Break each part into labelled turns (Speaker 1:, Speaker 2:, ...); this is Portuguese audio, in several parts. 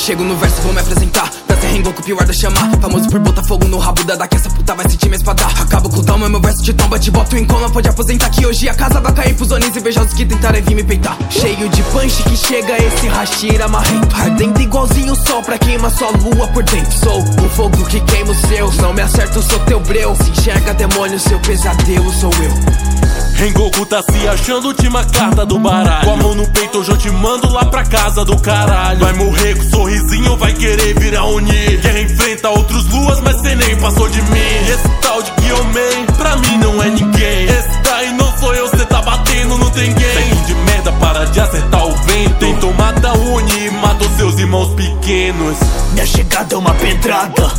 Speaker 1: Chego no verso, vou me apresentar. Pra ser Rengoku, pior da chama. Famoso por botar fogo no rabo da que essa puta vai sentir minha espada. Acabo com o toma, meu verso te tomba Te boto em coma, pode aposentar Que hoje a casa vai cair pros onis invejosos que tentarem vir me peitar. Cheio de punch que chega esse rachira marrento. Ardendo igualzinho o sol pra queimar sua lua por dentro. Sou o fogo que queima os seus Não me acerto, sou teu breu. Se enxerga demônio, seu pesadelo sou eu
Speaker 2: Rengoku tá se achando última carta do baralho. Com a mão no peito hoje eu te mando lá pra casa do caralho. Vai morrer com sorrisinho ou vai querer virar unir. Guerra enfrenta outros luas mas cê nem passou de mim. Esse tal de Kyomen pra mim não é ninguém. Esse daí não sou eu, cê tá batendo, não tem game de merda, para de acertar o vento. Tentou matar une e matou seus irmãos pequenos.
Speaker 3: Minha chegada é uma pedrada.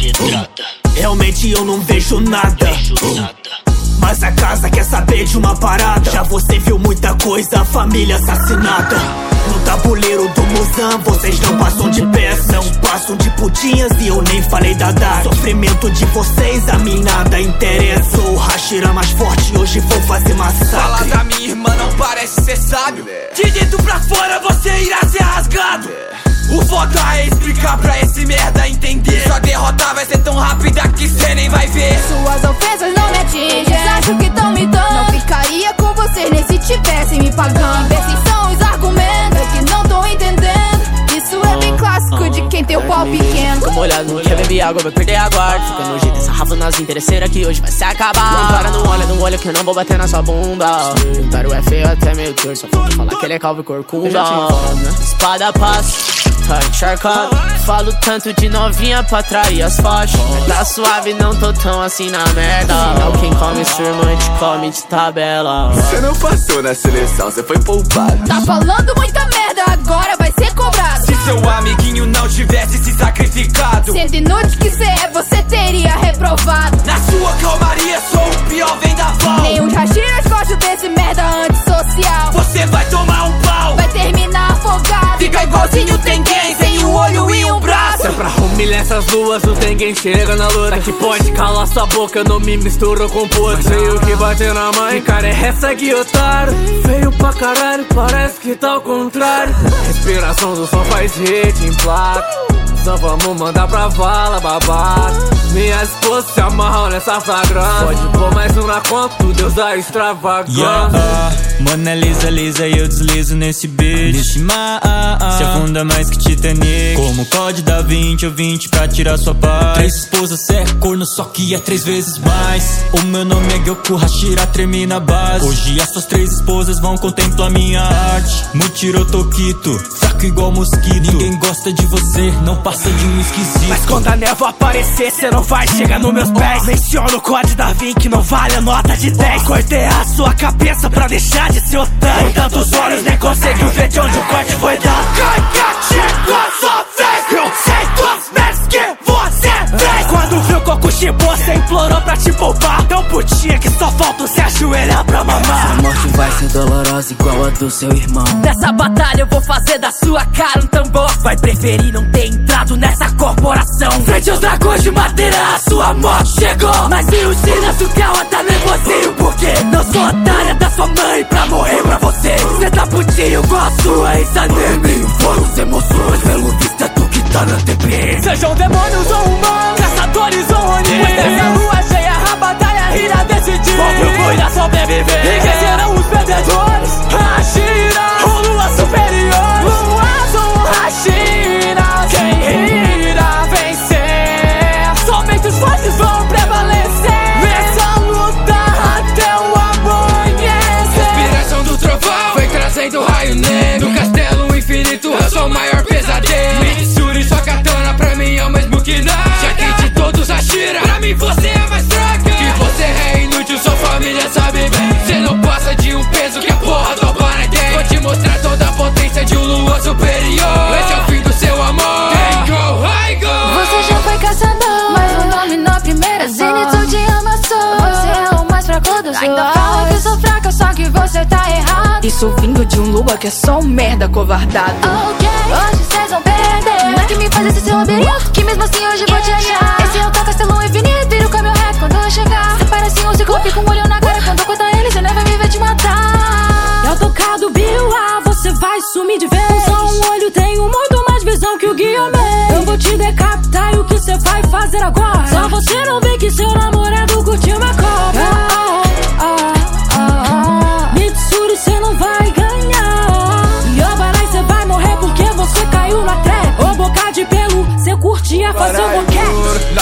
Speaker 3: Realmente eu não vejo nada. Mas a casa quer saber de uma parada? Já você viu muita coisa, família assassinada. No tabuleiro do Muzan, vocês não passam de peça. Não passam de putinhas e eu nem falei da data. Sofrimento de vocês a mim nada interessa. Sou o Hashira mais forte, hoje vou fazer massacre.
Speaker 1: Fala da minha irmã, não parece ser sábio.
Speaker 3: De dentro pra fora você irá ser rasgado
Speaker 1: o foda é explicar pra esse merda entender. Sua derrota vai ser tão rápida que cê nem vai ver.
Speaker 4: Suas ofensas não me atingem. Acho que tão me dando? Não ficaria com você nem se tivesse me pagando. Esses são os argumentos é que não tô entendendo. Isso é bem clássico de quem tem o pau pequeno.
Speaker 5: Fica molhado, não quer beber água, vai perder a guarda. Fica no jeito, essa rafa nas interesseiras que hoje vai se acabar. Não para, não olha, não olha que eu não vou bater na sua bunda. O é feio até meio torto, só falta falar que ele é calvo e corcunda. Espada passa tá encharcado Falo tanto de novinha pra trair as faixas Tá suave, não tô tão assim na merda. Não quem come sua irmã te come de tabela.
Speaker 6: Você não passou na seleção, você foi poupado.
Speaker 4: Tá falando muita merda, agora vai ser cobrado.
Speaker 1: Se seu amiguinho não tivesse se sacrificado.
Speaker 4: Sendo inútil
Speaker 5: essas luas, não tem quem chega na luta Que pode calar sua boca, eu não me misturo com puta Sei o que bate na mãe, cara é essa que otário. Feio pra caralho, parece que tá ao contrário. Respiração do som faz hit em placa só vamos mandar pra vala, babado. Minha esposa se amarrou nessa flagrante. Pode pôr mais um na conta, Deus da extravagância.
Speaker 7: Yeah, uh, Mona Lisa, lisa e eu deslizo nesse beat. Nishima, uh, uh, se afunda mais que Titanic. Como Code da 20 ou 20 pra tirar sua paz? Três esposas, cê é corno, só que é três vezes mais. O meu nome é Gyoku Hashira, treme na base. Hoje essas três esposas vão contemplar minha arte. Mutirou Tokito, fraco igual mosquito. Ninguém gosta de você, não passa passa um esquisito.
Speaker 3: Mas quando a névoa aparecer, cê não vai chegar nos meus pés. Menciona o código da Vin que não vale a nota de 10. Cortei a sua cabeça pra deixar de ser otário. Com tantos olhos, nem conseguiu ver de onde o corte foi dado. Caica, chegou a sua vez. Eu sei duas merdas que Kokushibo, você implorou pra te poupar. Tão putinha que só falta você ajoelhar pra mamar.
Speaker 8: Essa morte vai ser dolorosa igual a do seu irmão.
Speaker 5: Nessa batalha eu vou fazer da sua cara um tambor.
Speaker 3: Vai preferir não ter entrado nessa corporação. Frente aos dragões de madeira, a sua morte chegou. Mas se o Shinazukawa tá nervosinho, porque não sou otária da sua mãe pra morrer pra você. Cê tá putinho com a sua ex-anime. Foram as emoções, pelo visto é tu que tá na TP.
Speaker 5: Sejam demônios ou humanos, caçadores
Speaker 4: Ainda fala que sou fraca, só que você tá errado.
Speaker 5: Isso vindo de um lua que é só um merda covardado.
Speaker 4: Ok, hoje vocês vão perder. Não é que me faz esse seu labirinto, que mesmo assim hoje vou te achar. Esse é o teu castelo infinito, vira o caminho reto quando eu chegar. Você parece um ciclope com um olho na cara. Quando eu cortar ele, você nem vai me ver te matar.
Speaker 9: E ao tocar do Biwa, você vai sumir de vez. Só um olho tem muito mais visão que o Guilherme. te decapitar e o que cê vai fazer agora? Só você não vê que seu namorado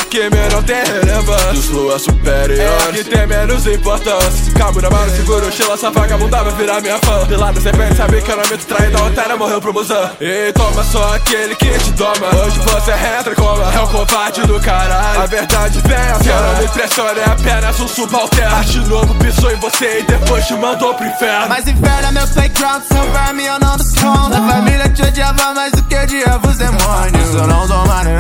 Speaker 4: que não tem relevância Dos luas superiores. É que tem menos importância. Se cabo na mano, seguro o estilo Essa vagabunda vai virar minha fã. Pelado, cê pensa, sabe que eu não meto traída Otária morreu pro musão E toma só aquele que te toma. Hoje você entra como é o covarde do caralho. A verdade vem a Que eu não me impressiona, é apenas um subalterno. Acho novo, pisou em você e depois te mandou pro inferno.
Speaker 10: Mas inferno é meu playground, seu verme eu não dou conta A família te odiava mais do que odiava os demônios Eu não dou mano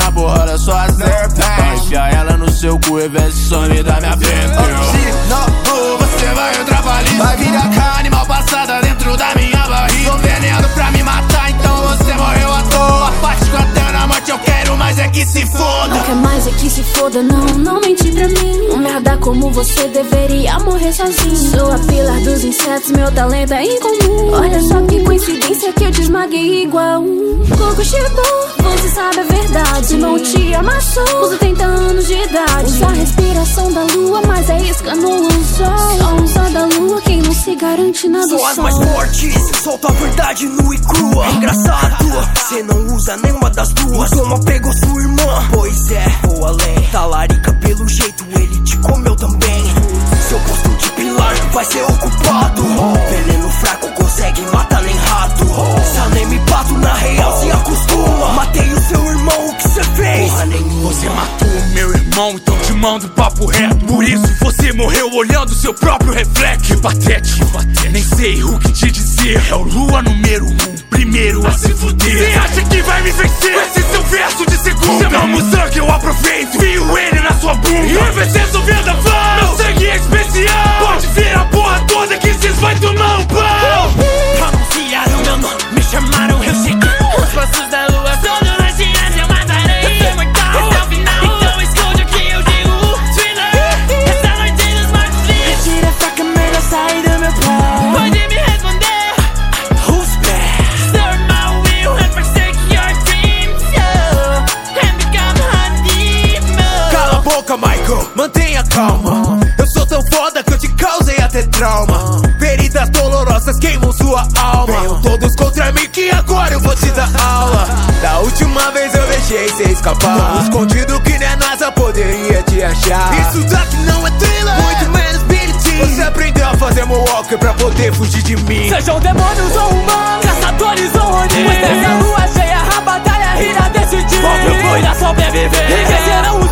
Speaker 10: seu cu e vê se some da minha frente. Se não você vai entrar Vai virar carne mal passada dentro da minha barriga. Tô veneno pra me matar, então você morreu à toa. Parte com até na morte, eu quero mais é que se foda.
Speaker 9: Não quer mais é que se foda, não, não mente pra mim. Merda como você deveria morrer sozinho. Sou a pilar dos insetos, meu talento é incomum. Olha só que coincidência que eu te esmaguei igual um Coco Shibu, você sabe a verdade Se não te amassou, usa 30 anos de idade. Usa a respiração da lua, mas é isca no anzol Só usa da lua quem não se garante nada do
Speaker 1: Sou as
Speaker 9: sol
Speaker 1: mais fortes, solto a verdade nua e crua. É engraçado, cê não usa nenhuma das duas. Como pegou sua irmã, pois é, vou além. Talarica pelo jeito, ele te comeu também. Seu posto de pilar vai ser ocupado. Veneno fraco consegue matar nem rato. Só nem me bato na real, se acostuma irmão,
Speaker 2: então te mando papo reto. Por isso você morreu olhando seu próprio reflexo. Que patético, nem sei o que te dizer. É o Lua número um, primeiro a se fuder. Você acha que vai me vencer? Esse seu verso de segunda.
Speaker 10: boca, Michael, mantenha calma. Eu sou tão foda que eu te causei até trauma. Feridas dolorosas queimam sua alma. Venham todos contra mim que agora eu vou te dar aula. Da última vez eu deixei você escapar. Escondido que nem a NASA poderia te achar. Isso daqui não é thriller, muito menos BT. Você aprendeu a fazer walker pra poder fugir de mim.
Speaker 5: Sejam demônios ou humanos, caçadores
Speaker 11: ou onis. É. Pois nessa lua cheia, a batalha irá decidir. Pobre foi a sobreviver. É. E serão os